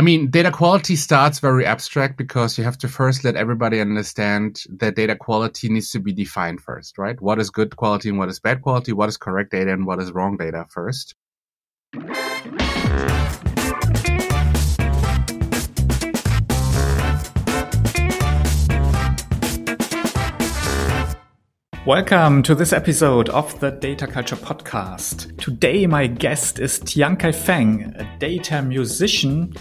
I mean, data quality starts very abstract because you have to first let everybody understand that data quality needs to be defined first, right? What is good quality and what is bad quality? What is correct data and what is wrong data first? Welcome to this episode of the Data Culture Podcast. Today, my guest is Tiankai Feng, a data musician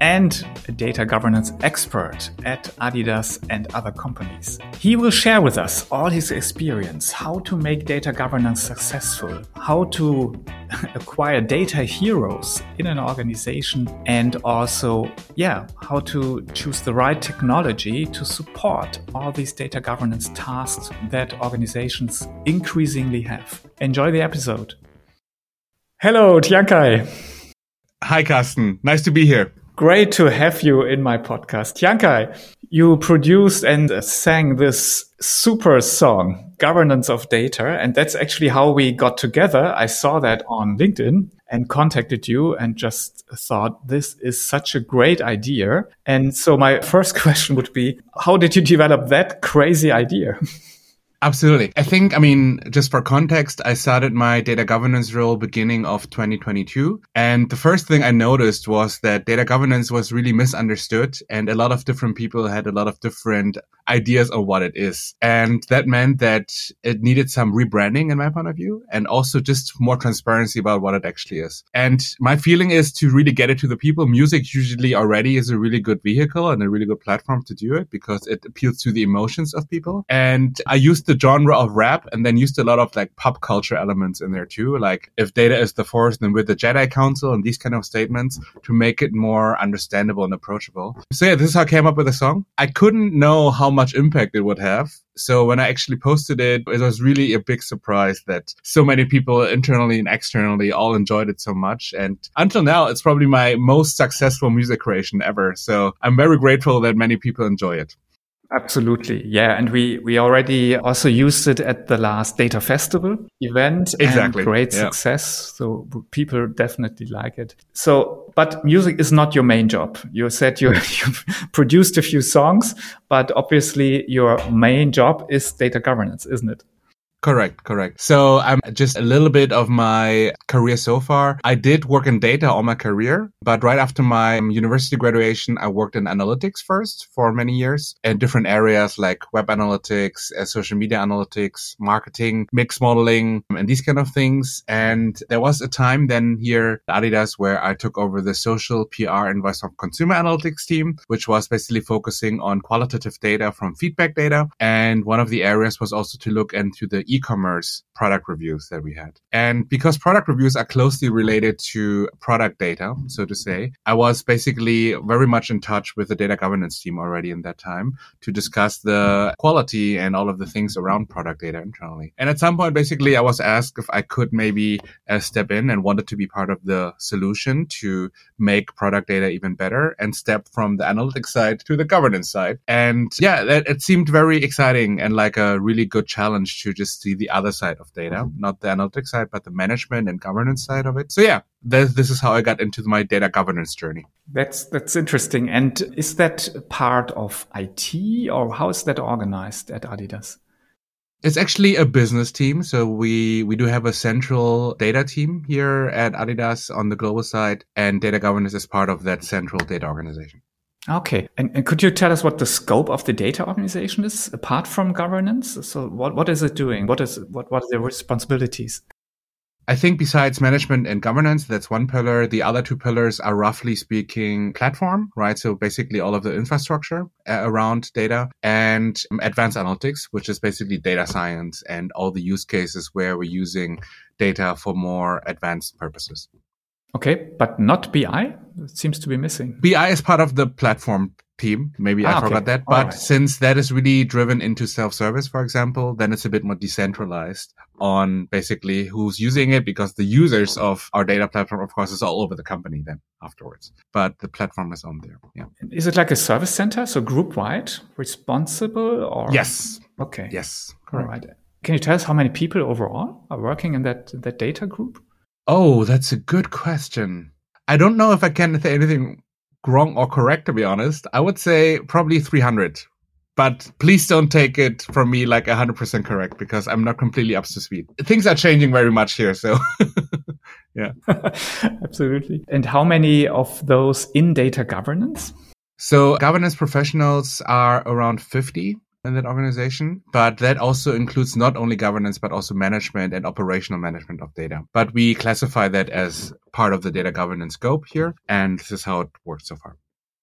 and a data governance expert at Adidas and other companies. He will share with us all his experience, how to make data governance successful, how to acquire data heroes in an organization, and also, yeah, how to choose the right technology to support all these data governance tasks that organizations increasingly have. Enjoy the episode. Hello, Tiankai. Hi, Carsten. Nice to be here. Great to have you in my podcast. Tiankai, you produced and sang this super song, Governance of Data. And that's actually how we got together. I saw that on LinkedIn and contacted you and just thought this is such a great idea. And so my first question would be, how did you develop that crazy idea? Absolutely. I think, I mean, just for context, I started my data governance role beginning of 2022. And the first thing I noticed was that data governance was really misunderstood and a lot of different people had a lot of different ideas of what it is. And that meant that it needed some rebranding in my point of view and also just more transparency about what it actually is. And my feeling is to really get it to the people. Music usually already is a really good vehicle and a really good platform to do it because it appeals to the emotions of people. And I used the genre of rap and then used a lot of like pop culture elements in there too. Like if data is the force, then with the Jedi Council and these kind of statements to make it more understandable and approachable. So yeah, this is how I came up with the song. I couldn't know how much impact it would have. So when I actually posted it, it was really a big surprise that so many people internally and externally all enjoyed it so much. And until now, it's probably my most successful music creation ever. So I'm very grateful that many people enjoy it. Absolutely. Yeah. And we, we already also used it at the last data festival event. Exactly. great yeah. success. So people definitely like it. So, but music is not your main job. You said you, you've produced a few songs, but obviously your main job is data governance, isn't it? Correct, correct. So I'm just a little bit of my career so far. I did work in data all my career, but right after my university graduation, I worked in analytics first for many years in different areas like web analytics, uh, social media analytics, marketing, mix modeling, and these kind of things. And there was a time then here at Adidas where I took over the social PR and voice of consumer analytics team, which was basically focusing on qualitative data from feedback data. And one of the areas was also to look into the e-commerce product reviews that we had. And because product reviews are closely related to product data, so to say, I was basically very much in touch with the data governance team already in that time to discuss the quality and all of the things around product data internally. And at some point, basically, I was asked if I could maybe uh, step in and wanted to be part of the solution to make product data even better and step from the analytics side to the governance side. And yeah, it, it seemed very exciting and like a really good challenge to just see the other side of data, mm-hmm. not the analytics side, but the management and governance side of it. So yeah, this, this is how I got into my data governance journey. That's that's interesting. And is that part of IT or how is that organized at Adidas? It's actually a business team. So we, we do have a central data team here at Adidas on the global side and data governance is part of that central data organization. Okay. And, and, could you tell us what the scope of the data organization is apart from governance? So what, what is it doing? What is what, what are the responsibilities? I think besides management and governance, that's one pillar. The other two pillars are roughly speaking platform, right? So basically all of the infrastructure uh, around data and advanced analytics, which is basically data science and all the use cases where we're using data for more advanced purposes. Okay, but not BI? It seems to be missing. BI is part of the platform team. Maybe ah, I forgot okay. that. But right. since that is really driven into self-service, for example, then it's a bit more decentralized on basically who's using it because the users of our data platform, of course, is all over the company then afterwards. But the platform is on there. Yeah. Is it like a service center? So group wide responsible or? Yes. Okay. Yes. Correct. All right. Can you tell us how many people overall are working in that, that data group? Oh, that's a good question. I don't know if I can say anything wrong or correct, to be honest. I would say probably 300. But please don't take it from me like 100% correct because I'm not completely up to speed. Things are changing very much here. So, yeah. Absolutely. And how many of those in data governance? So, governance professionals are around 50 in that organization, but that also includes not only governance, but also management and operational management of data. But we classify that as part of the data governance scope here. And this is how it works so far.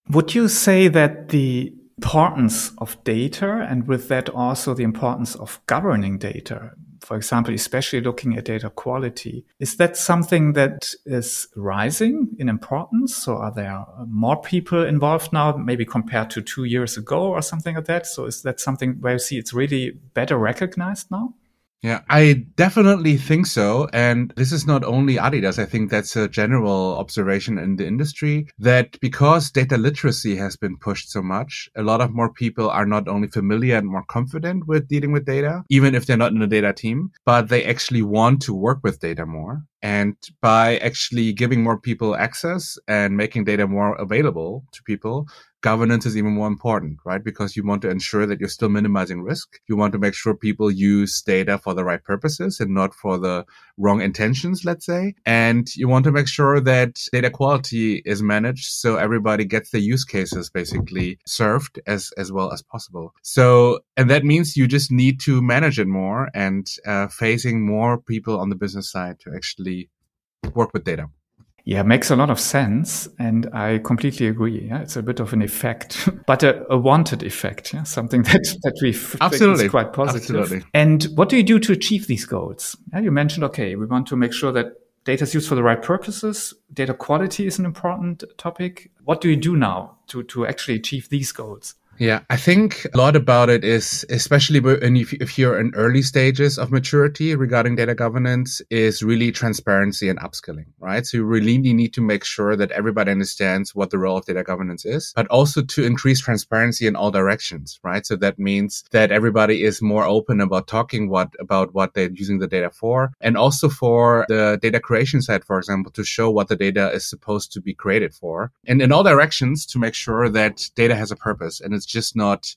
Would you say that the importance of data and with that also the importance of governing data for example, especially looking at data quality. Is that something that is rising in importance? So are there more people involved now, maybe compared to two years ago or something like that? So is that something where you see it's really better recognized now? Yeah, I definitely think so. And this is not only Adidas. I think that's a general observation in the industry that because data literacy has been pushed so much, a lot of more people are not only familiar and more confident with dealing with data, even if they're not in a data team, but they actually want to work with data more. And by actually giving more people access and making data more available to people, governance is even more important, right? Because you want to ensure that you're still minimizing risk. You want to make sure people use data for the right purposes and not for the wrong intentions, let's say. And you want to make sure that data quality is managed so everybody gets the use cases basically served as, as well as possible. So, and that means you just need to manage it more and uh, facing more people on the business side to actually work with data. Yeah, makes a lot of sense. And I completely agree. Yeah, it's a bit of an effect, but a, a wanted effect. Yeah, something that, that we Absolutely. is quite positive. Absolutely. And what do you do to achieve these goals? Yeah, you mentioned, okay, we want to make sure that data is used for the right purposes. Data quality is an important topic. What do you do now to, to actually achieve these goals? Yeah, I think a lot about it is, especially if, you're in early stages of maturity regarding data governance, is really transparency and upskilling, right? So you really need to make sure that everybody understands what the role of data governance is, but also to increase transparency in all directions, right? So that means that everybody is more open about talking what about what they're using the data for, and also for the data creation side, for example, to show what the data is supposed to be created for, and in all directions to make sure that data has a purpose and it's just not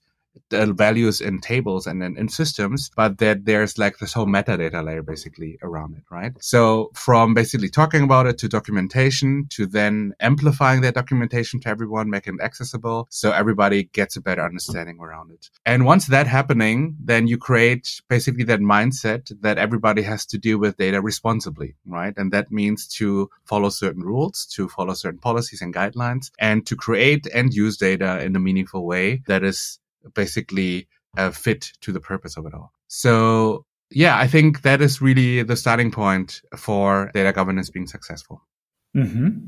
the values in tables and in, in systems, but that there's like this whole metadata layer basically around it, right? So from basically talking about it to documentation to then amplifying that documentation to everyone, making it accessible so everybody gets a better understanding around it. And once that happening, then you create basically that mindset that everybody has to deal with data responsibly, right? And that means to follow certain rules, to follow certain policies and guidelines, and to create and use data in a meaningful way that is basically uh, fit to the purpose of it all. So yeah, I think that is really the starting point for data governance being successful. Mm-hmm.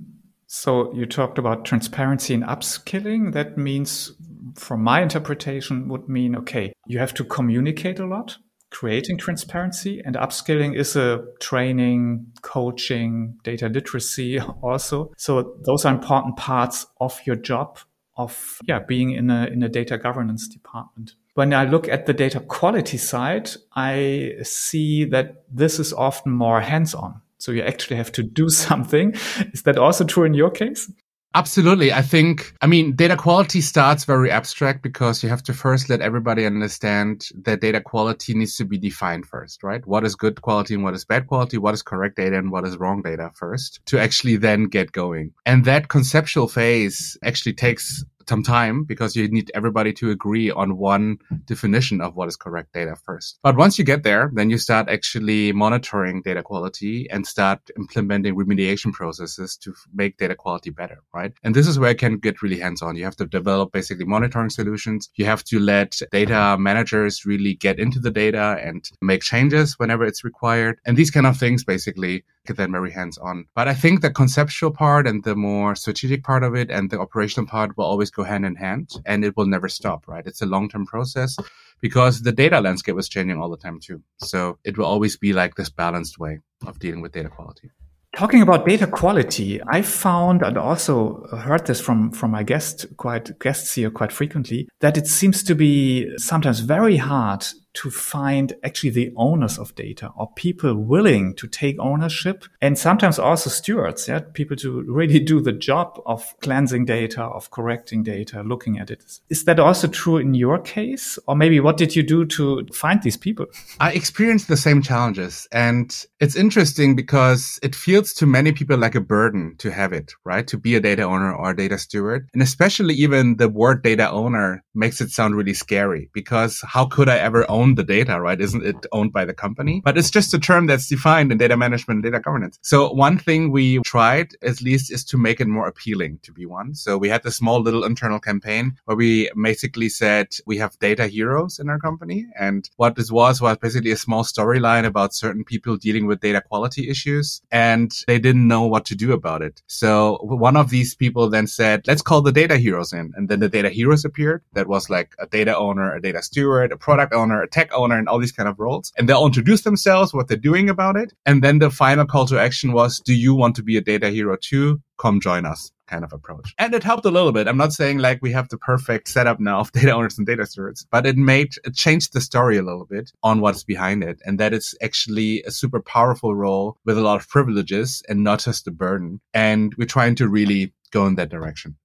So you talked about transparency and upskilling. That means, from my interpretation, would mean okay, you have to communicate a lot, creating transparency, and upskilling is a training, coaching, data literacy also. So those are important parts of your job of yeah uh, being in a in a data governance department. When I look at the data quality side, I see that this is often more hands-on. So you actually have to do something. Is that also true in your case? Absolutely. I think, I mean, data quality starts very abstract because you have to first let everybody understand that data quality needs to be defined first, right? What is good quality and what is bad quality? What is correct data and what is wrong data first to actually then get going. And that conceptual phase actually takes some time because you need everybody to agree on one definition of what is correct data first. But once you get there, then you start actually monitoring data quality and start implementing remediation processes to make data quality better, right? And this is where it can get really hands on. You have to develop basically monitoring solutions. You have to let data managers really get into the data and make changes whenever it's required. And these kind of things basically get very hands on. But I think the conceptual part and the more strategic part of it and the operational part will always go hand in hand and it will never stop, right? It's a long term process because the data landscape is changing all the time too. So it will always be like this balanced way of dealing with data quality. Talking about data quality, I found and also heard this from, from my guest, quite guests here quite frequently, that it seems to be sometimes very hard to find actually the owners of data or people willing to take ownership and sometimes also stewards, yeah, people to really do the job of cleansing data, of correcting data, looking at it. Is that also true in your case? Or maybe what did you do to find these people? I experienced the same challenges. And it's interesting because it feels to many people like a burden to have it, right? To be a data owner or a data steward. And especially even the word data owner makes it sound really scary because how could I ever own the data, right? Isn't it owned by the company? But it's just a term that's defined in data management and data governance. So one thing we tried at least is to make it more appealing to be one. So we had this small little internal campaign where we basically said we have data heroes in our company. And what this was was basically a small storyline about certain people dealing with data quality issues and they didn't know what to do about it. So one of these people then said, let's call the data heroes in. And then the data heroes appeared. That was like a data owner, a data steward, a product owner, a tech owner, and all these kind of roles. And they'll introduce themselves, what they're doing about it. And then the final call to action was, do you want to be a data hero too? Come join us kind of approach. And it helped a little bit. I'm not saying like we have the perfect setup now of data owners and data stewards, but it made, it changed the story a little bit on what's behind it. And that it's actually a super powerful role with a lot of privileges and not just a burden. And we're trying to really go in that direction.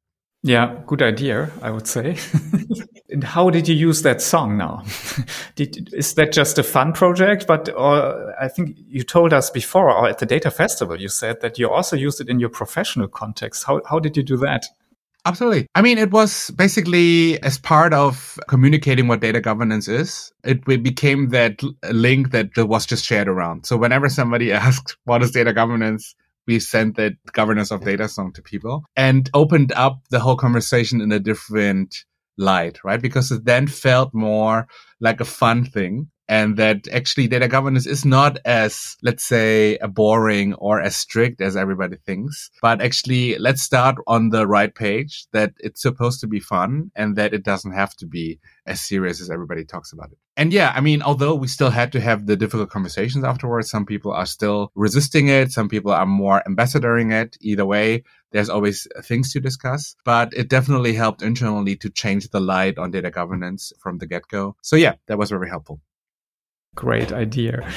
Yeah, good idea, I would say. and how did you use that song now? did, is that just a fun project? But or I think you told us before, or at the Data Festival, you said that you also used it in your professional context. How, how did you do that? Absolutely. I mean, it was basically as part of communicating what data governance is, it became that link that was just shared around. So whenever somebody asked, what is data governance? We sent that governance of data song to people and opened up the whole conversation in a different light, right? Because it then felt more like a fun thing and that actually data governance is not as, let's say, boring or as strict as everybody thinks. But actually, let's start on the right page that it's supposed to be fun and that it doesn't have to be as serious as everybody talks about it. And yeah, I mean, although we still had to have the difficult conversations afterwards, some people are still resisting it. Some people are more ambassadoring it. Either way, there's always things to discuss, but it definitely helped internally to change the light on data governance from the get go. So yeah, that was very helpful. Great idea.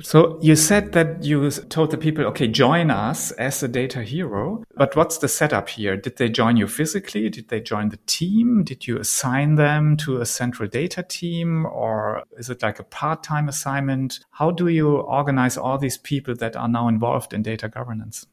So you said that you told the people, okay, join us as a data hero. But what's the setup here? Did they join you physically? Did they join the team? Did you assign them to a central data team? Or is it like a part time assignment? How do you organize all these people that are now involved in data governance?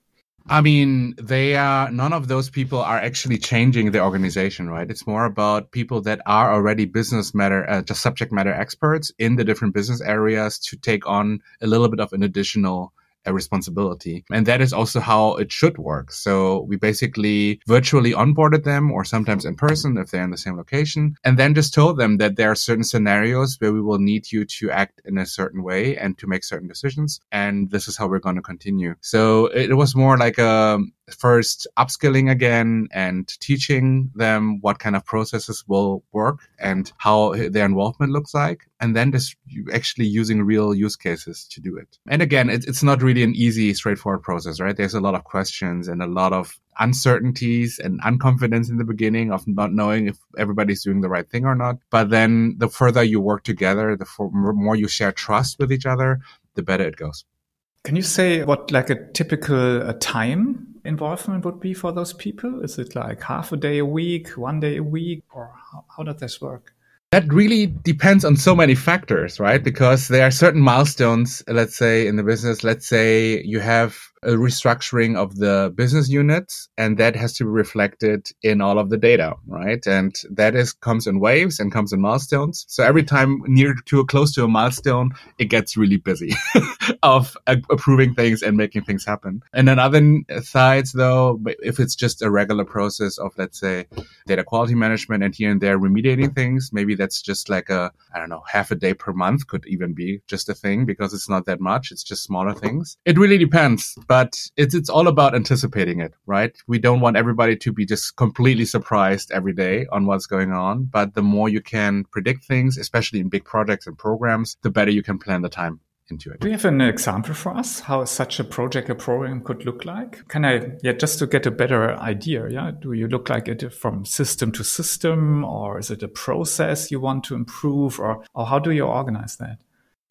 I mean, they are, none of those people are actually changing the organization, right? It's more about people that are already business matter, uh, just subject matter experts in the different business areas to take on a little bit of an additional a responsibility. And that is also how it should work. So we basically virtually onboarded them or sometimes in person if they're in the same location and then just told them that there are certain scenarios where we will need you to act in a certain way and to make certain decisions. And this is how we're going to continue. So it was more like a, first upskilling again and teaching them what kind of processes will work and how their involvement looks like. And then just actually using real use cases to do it. And again, it, it's not really an easy, straightforward process, right? There's a lot of questions and a lot of uncertainties and unconfidence in the beginning of not knowing if everybody's doing the right thing or not. But then the further you work together, the more you share trust with each other, the better it goes. Can you say what like a typical uh, time involvement would be for those people? Is it like half a day a week, one day a week, or how, how does this work? That really depends on so many factors, right? Because there are certain milestones, let's say in the business, let's say you have a restructuring of the business units and that has to be reflected in all of the data right? And that is comes in waves and comes in milestones. So every time near to a close to a milestone it gets really busy of uh, approving things and making things happen. And on other sides though if it's just a regular process of let's say data quality management and here and there remediating things maybe that's just like a i don't know half a day per month could even be just a thing because it's not that much. It's just smaller things. It really depends but but it's it's all about anticipating it, right? We don't want everybody to be just completely surprised every day on what's going on, but the more you can predict things, especially in big projects and programs, the better you can plan the time. into it. Do you have an example for us how such a project or program could look like? Can I, yeah, just to get a better idea, yeah, do you look like it from system to system, or is it a process you want to improve, or, or how do you organize that?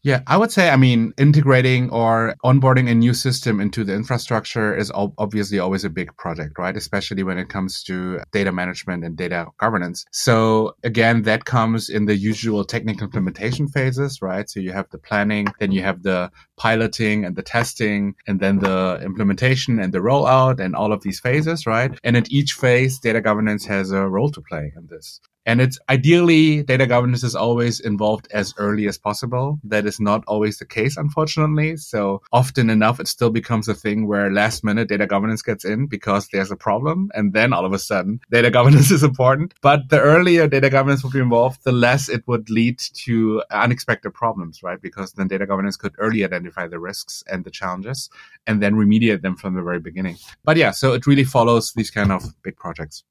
Yeah, I would say, I mean, integrating or onboarding a new system into the infrastructure is obviously always a big project, right? Especially when it comes to data management and data governance. So again, that comes in the usual technical implementation phases, right? So you have the planning, then you have the piloting and the testing, and then the implementation and the rollout and all of these phases, right? And at each phase, data governance has a role to play in this. And it's ideally data governance is always involved as early as possible. That is not always the case, unfortunately. So often enough, it still becomes a thing where last minute data governance gets in because there's a problem. And then all of a sudden data governance is important. But the earlier data governance would be involved, the less it would lead to unexpected problems, right? Because then data governance could early identify the risks and the challenges and then remediate them from the very beginning. But yeah, so it really follows these kind of big projects.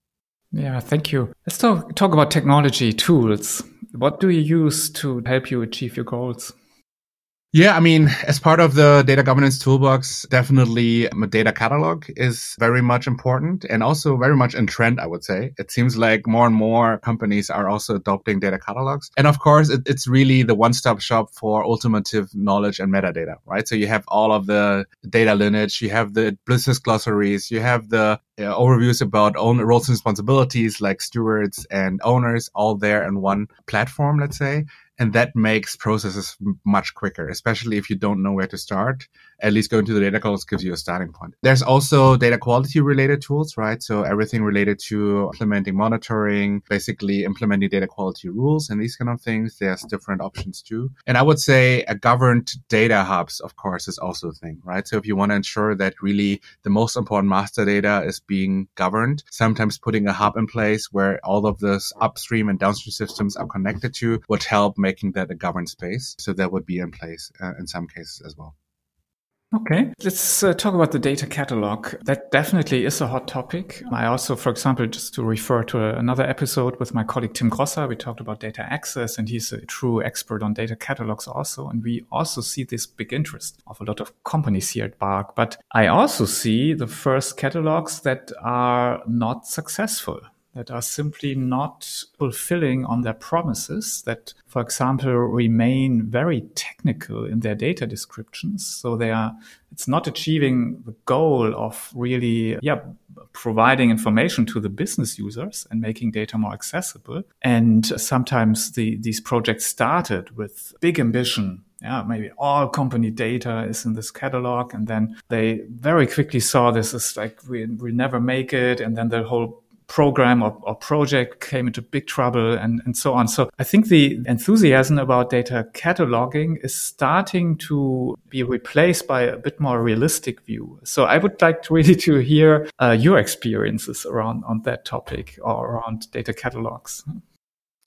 Yeah, thank you. Let's talk, talk about technology tools. What do you use to help you achieve your goals? Yeah, I mean, as part of the data governance toolbox, definitely a data catalog is very much important and also very much in trend, I would say. It seems like more and more companies are also adopting data catalogs. And of course, it, it's really the one-stop shop for ultimative knowledge and metadata, right? So you have all of the data lineage, you have the business glossaries, you have the uh, overviews about own roles and responsibilities like stewards and owners all there in one platform, let's say and that makes processes much quicker, especially if you don't know where to start. At least going to the data calls gives you a starting point. There's also data quality related tools, right? So everything related to implementing monitoring, basically implementing data quality rules and these kind of things. There's different options too. And I would say a governed data hubs, of course, is also a thing, right? So if you want to ensure that really the most important master data is being governed, sometimes putting a hub in place where all of the upstream and downstream systems are connected to would help making that a governed space. So that would be in place uh, in some cases as well. Okay, let's uh, talk about the data catalog. That definitely is a hot topic. I also, for example, just to refer to another episode with my colleague Tim Grosser, we talked about data access, and he's a true expert on data catalogs also. And we also see this big interest of a lot of companies here at BARC. But I also see the first catalogs that are not successful that are simply not fulfilling on their promises that, for example, remain very technical in their data descriptions. So they are, it's not achieving the goal of really, yeah, providing information to the business users and making data more accessible. And sometimes the, these projects started with big ambition yeah, maybe all company data is in this catalog. And then they very quickly saw this as like, we, we never make it. And then the whole program or, or, project came into big trouble and, and so on. So I think the enthusiasm about data cataloging is starting to be replaced by a bit more realistic view. So I would like to really to hear uh, your experiences around on that topic or around data catalogs.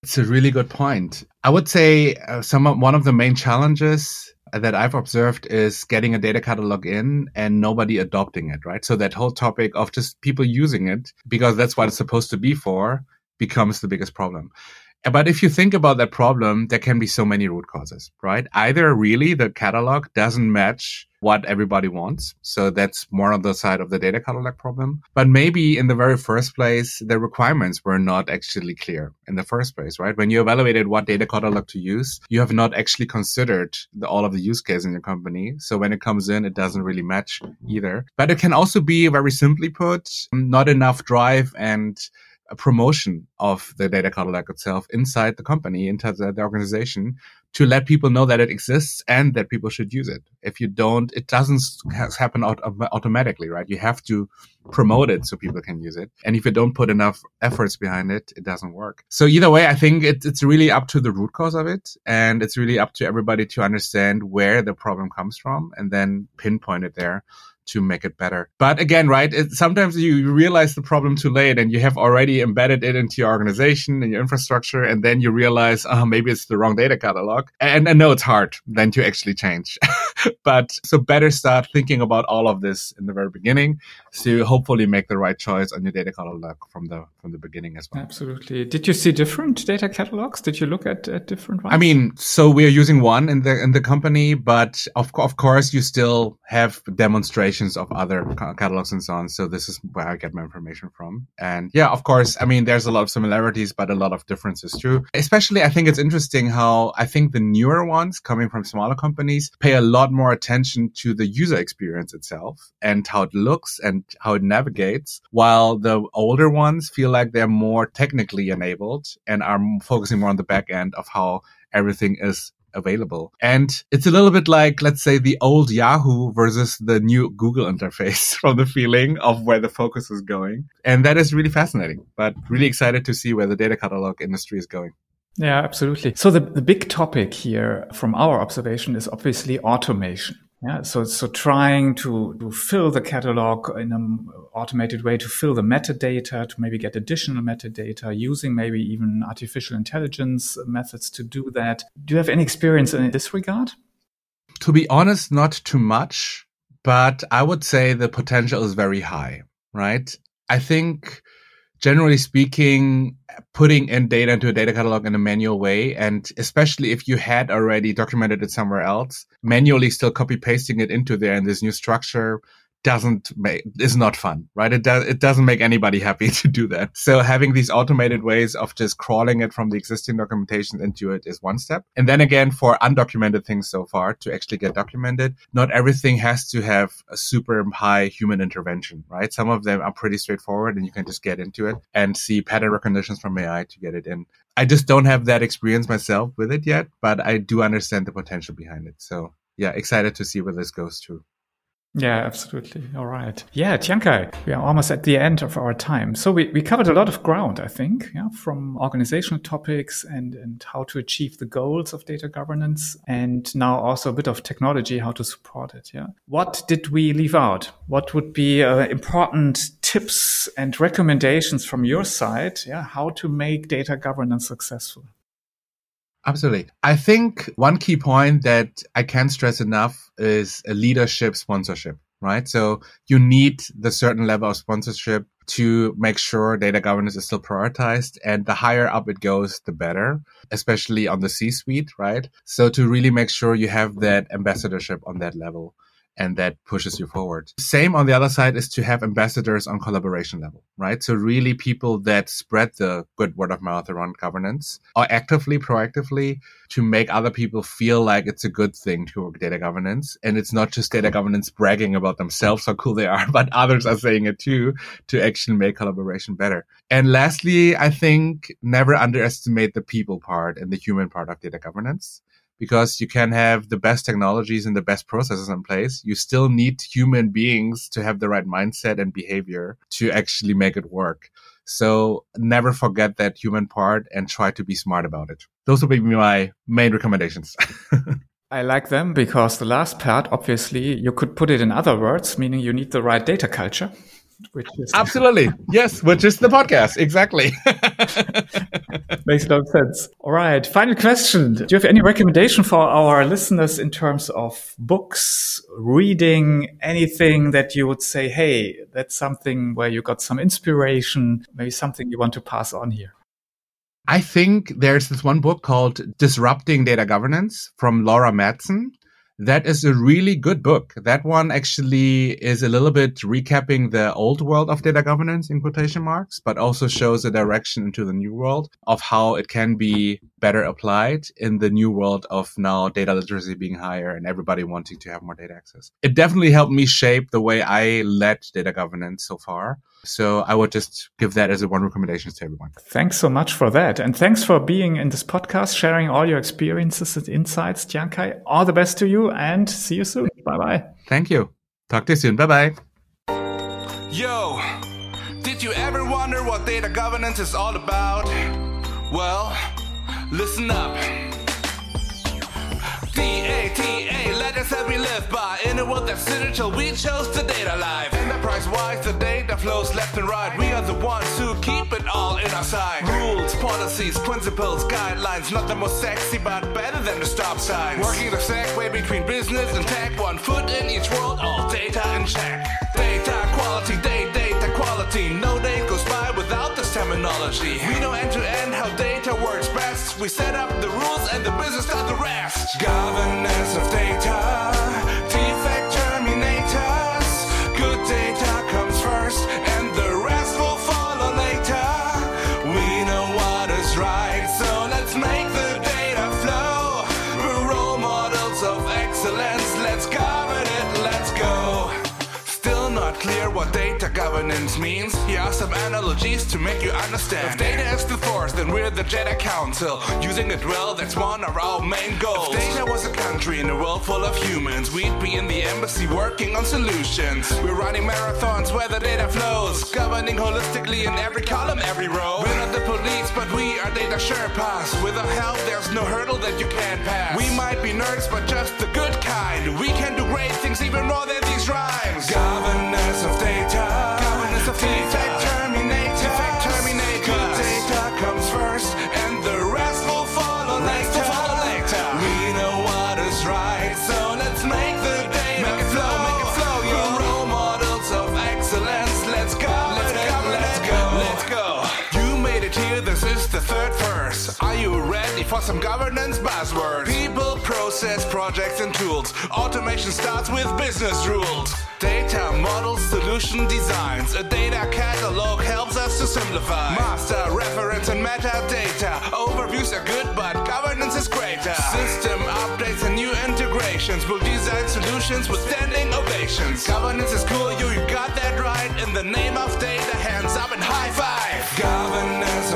It's a really good point. I would say uh, some of, one of the main challenges that I've observed is getting a data catalog in and nobody adopting it, right? So that whole topic of just people using it because that's what it's supposed to be for becomes the biggest problem. But if you think about that problem, there can be so many root causes, right? Either really the catalog doesn't match what everybody wants. So that's more on the side of the data catalog problem. But maybe in the very first place, the requirements were not actually clear in the first place, right? When you evaluated what data catalog to use, you have not actually considered the, all of the use cases in your company. So when it comes in, it doesn't really match either. But it can also be very simply put, not enough drive and a promotion of the data catalog itself inside the company, inside the, organization to let people know that it exists and that people should use it. If you don't, it doesn't happen automatically, right? You have to promote it so people can use it. And if you don't put enough efforts behind it, it doesn't work. So either way, I think it, it's really up to the root cause of it. And it's really up to everybody to understand where the problem comes from and then pinpoint it there to make it better. But again, right, it, sometimes you realize the problem too late and you have already embedded it into your organization and your infrastructure. And then you realize, oh, maybe it's the wrong data catalog. And I know it's hard then to actually change. but so better start thinking about all of this in the very beginning to hopefully make the right choice on your data catalog from the from the beginning as well. Absolutely. Did you see different data catalogs? Did you look at, at different ones? I mean, so we are using one in the in the company, but of of course you still have demonstrations of other catalogs and so on. So this is where I get my information from. And yeah, of course, I mean there's a lot of similarities, but a lot of differences too. Especially, I think it's interesting how I think the newer ones coming from smaller companies pay a lot more attention to the user experience itself and how it looks and how it navigates, while the older ones feel like they're more technically enabled and are focusing more on the back end of how everything is available. And it's a little bit like, let's say, the old Yahoo versus the new Google interface from the feeling of where the focus is going. And that is really fascinating, but really excited to see where the data catalog industry is going. Yeah, absolutely. So the, the big topic here from our observation is obviously automation. Yeah, so so trying to, to fill the catalog in an automated way to fill the metadata, to maybe get additional metadata, using maybe even artificial intelligence methods to do that. Do you have any experience in this regard? To be honest, not too much, but I would say the potential is very high, right? I think generally speaking, putting in data into a data catalog in a manual way, and especially if you had already documented it somewhere else, manually still copy pasting it into there in this new structure doesn't make is not fun, right? It does it doesn't make anybody happy to do that. So having these automated ways of just crawling it from the existing documentation into it is one step. And then again, for undocumented things so far to actually get documented, not everything has to have a super high human intervention, right? Some of them are pretty straightforward and you can just get into it and see pattern recognitions from AI to get it in. I just don't have that experience myself with it yet, but I do understand the potential behind it. So yeah, excited to see where this goes to. Yeah, absolutely. All right. Yeah, Tiankai, we are almost at the end of our time. So we, we covered a lot of ground, I think, yeah, from organizational topics and, and how to achieve the goals of data governance and now also a bit of technology, how to support it. Yeah. What did we leave out? What would be uh, important tips and recommendations from your side? Yeah. How to make data governance successful? Absolutely. I think one key point that I can't stress enough is a leadership sponsorship, right? So you need the certain level of sponsorship to make sure data governance is still prioritized. And the higher up it goes, the better, especially on the C suite, right? So to really make sure you have that ambassadorship on that level and that pushes you forward. Same on the other side is to have ambassadors on collaboration level, right? So really people that spread the good word of mouth around governance or actively, proactively to make other people feel like it's a good thing to work data governance. And it's not just data governance bragging about themselves, how cool they are, but others are saying it too to actually make collaboration better. And lastly, I think never underestimate the people part and the human part of data governance because you can have the best technologies and the best processes in place. You still need human beings to have the right mindset and behavior to actually make it work. So never forget that human part and try to be smart about it. Those would be my main recommendations. I like them because the last part, obviously, you could put it in other words, meaning you need the right data culture which is absolutely yes, which is the podcast exactly. Makes a lot of sense. All right, final question: Do you have any recommendation for our listeners in terms of books, reading, anything that you would say, hey, that's something where you got some inspiration, maybe something you want to pass on here? I think there's this one book called Disrupting Data Governance from Laura Madsen. That is a really good book. That one actually is a little bit recapping the old world of data governance in quotation marks, but also shows a direction into the new world of how it can be better applied in the new world of now data literacy being higher and everybody wanting to have more data access. It definitely helped me shape the way I led data governance so far. So I would just give that as a one recommendation to everyone. Thanks so much for that. And thanks for being in this podcast, sharing all your experiences and insights, Tiankai. All the best to you and see you soon. Bye bye. Thank you. Talk to you soon. Bye bye. Yo, did you ever wonder what data governance is all about? Well, listen up. D-A-T-A, letters we live by. In a world that's digital, we chose the data life. Enterprise-wise, the data flows left and right. We are the ones who keep it all in our sight. Rules, policies, principles, guidelines. Not the most sexy, but better than the stop signs. Working the segue between business and tech. One foot in each world, all data in check. Data quality, data, data quality. No day goes by without this terminology. We know end to end how data works best. We set up the rules and the business does the rest. Governance of data, are some analogies to make you understand. If data is the force, then we're the Jedi Council. Using it well, that's one of our main goals. If data was a country in a world full of humans, we'd be in the embassy working on solutions. We're running marathons where the data flows, governing holistically in every column, every row. We're not the police, but we are data Sherpas. With our help, there's no hurdle that you can't pass. We might be nerds, but just the good kind. We can do great things even more than these rhymes. Governance of data. This is the third verse. Are you ready for some governance buzzwords? People, process, projects, and tools. Automation starts with business rules. Data models, solution designs. A data catalog helps us to simplify. Master, reference, and metadata. Overviews are good, but governance is greater. System updates and new integrations will design solutions with standing ovations. Governance is cool, you got that right. In the name of data, hands up and high five. Governance